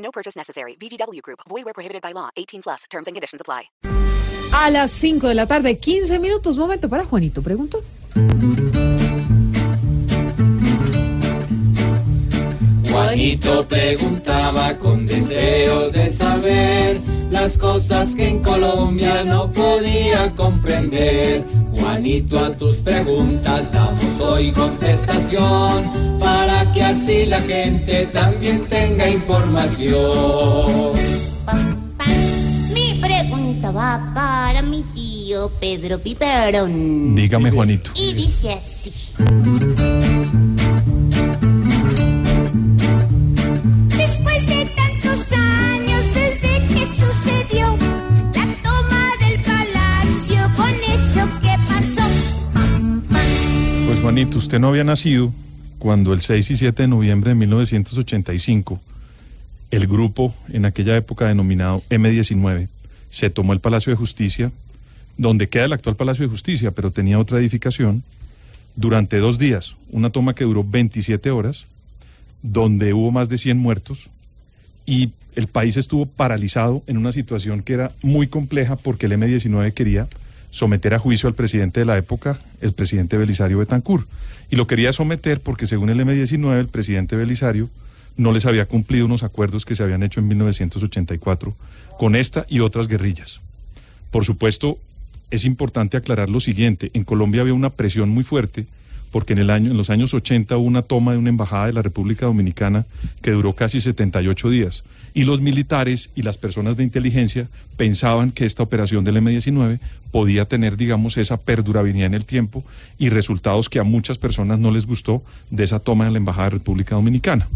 No purchase necessary. VGW Group. Void where prohibited by law. 18 plus. Terms and conditions apply. A las 5 de la tarde, 15 minutos. Momento para Juanito. Pregunto. Juanito preguntaba con deseos de saber las cosas que en Colombia no podía comprender. Juanito, a tus preguntas damos hoy contestación así la gente también tenga información. Mi pregunta va para mi tío Pedro Piperón. Dígame, Juanito. Y dice así. Después de tantos años desde que sucedió la toma del palacio, con eso que pasó. Pues Juanito, usted no había nacido cuando el 6 y 7 de noviembre de 1985 el grupo, en aquella época denominado M19, se tomó el Palacio de Justicia, donde queda el actual Palacio de Justicia, pero tenía otra edificación, durante dos días, una toma que duró 27 horas, donde hubo más de 100 muertos y el país estuvo paralizado en una situación que era muy compleja porque el M19 quería someter a juicio al presidente de la época, el presidente Belisario Betancourt. Y lo quería someter porque según el M19 el presidente Belisario no les había cumplido unos acuerdos que se habían hecho en 1984 con esta y otras guerrillas. Por supuesto, es importante aclarar lo siguiente, en Colombia había una presión muy fuerte porque en, el año, en los años 80 hubo una toma de una embajada de la República Dominicana que duró casi 78 días. Y los militares y las personas de inteligencia pensaban que esta operación del M-19 podía tener, digamos, esa perdurabilidad en el tiempo y resultados que a muchas personas no les gustó de esa toma de la Embajada de República Dominicana.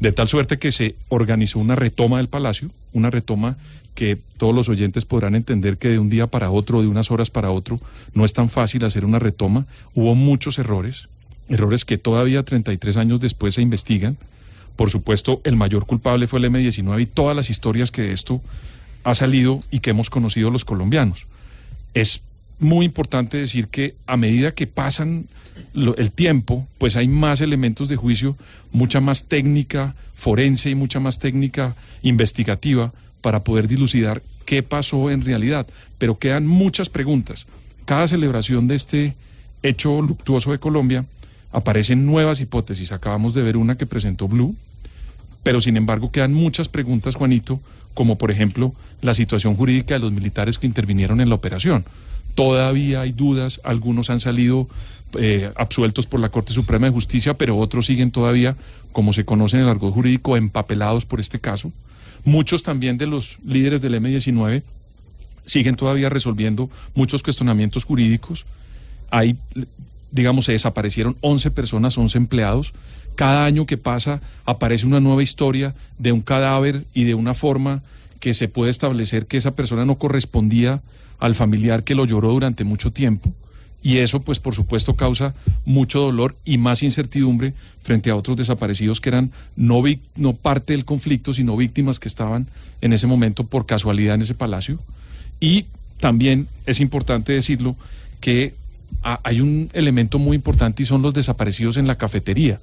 De tal suerte que se organizó una retoma del Palacio, una retoma que todos los oyentes podrán entender que de un día para otro, de unas horas para otro, no es tan fácil hacer una retoma. Hubo muchos errores, errores que todavía 33 años después se investigan. Por supuesto, el mayor culpable fue el M-19 y todas las historias que de esto ha salido y que hemos conocido los colombianos. Es muy importante decir que a medida que pasan el tiempo, pues hay más elementos de juicio, mucha más técnica forense y mucha más técnica investigativa para poder dilucidar qué pasó en realidad. Pero quedan muchas preguntas. Cada celebración de este hecho luctuoso de Colombia aparecen nuevas hipótesis. Acabamos de ver una que presentó Blue, pero sin embargo quedan muchas preguntas, Juanito, como por ejemplo la situación jurídica de los militares que intervinieron en la operación. Todavía hay dudas, algunos han salido eh, absueltos por la Corte Suprema de Justicia, pero otros siguen todavía, como se conoce en el argot jurídico, empapelados por este caso. Muchos también de los líderes del M-19 siguen todavía resolviendo muchos cuestionamientos jurídicos. Hay, digamos, se desaparecieron 11 personas, 11 empleados. Cada año que pasa aparece una nueva historia de un cadáver y de una forma que se puede establecer que esa persona no correspondía al familiar que lo lloró durante mucho tiempo. Y eso, pues, por supuesto, causa mucho dolor y más incertidumbre frente a otros desaparecidos que eran no, no parte del conflicto, sino víctimas que estaban en ese momento por casualidad en ese palacio. Y también es importante decirlo que ha- hay un elemento muy importante y son los desaparecidos en la cafetería.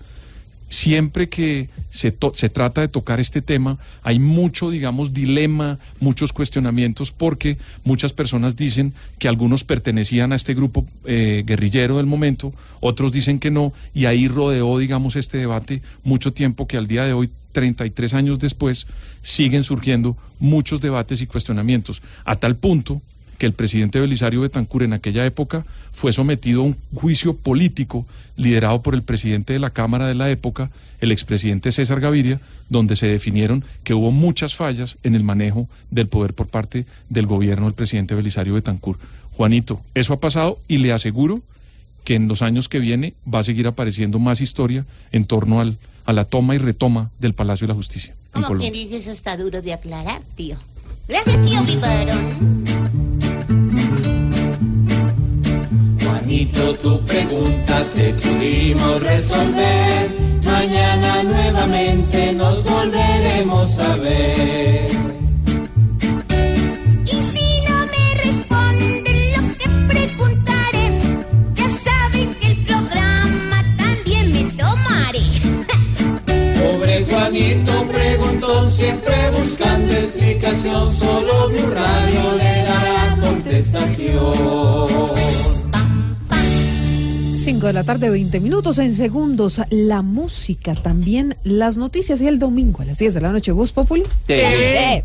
Siempre que se, to- se trata de tocar este tema, hay mucho, digamos, dilema, muchos cuestionamientos, porque muchas personas dicen que algunos pertenecían a este grupo eh, guerrillero del momento, otros dicen que no, y ahí rodeó, digamos, este debate mucho tiempo que al día de hoy 33 años después, siguen surgiendo muchos debates y cuestionamientos, a tal punto que el presidente Belisario Betancur en aquella época fue sometido a un juicio político liderado por el presidente de la Cámara de la época, el expresidente César Gaviria, donde se definieron que hubo muchas fallas en el manejo del poder por parte del gobierno del presidente Belisario Betancur. Juanito, eso ha pasado y le aseguro que en los años que viene va a seguir apareciendo más historia en torno al, a la toma y retoma del Palacio de la Justicia. Como quien dice, eso está duro de aclarar, tío. Gracias, tío Piparón. Tu pregunta te pudimos resolver. Mañana nuevamente nos volveremos a ver. Y si no me responden lo que preguntaré, ya saben que el programa también me tomaré. Pobre Juanito preguntó siempre buscando explicación. Solo Blue Radio le dará contestación. 5 de la tarde, 20 minutos. En segundos, la música, también las noticias y el domingo a las 10 de la noche, Voz Populi. Eh,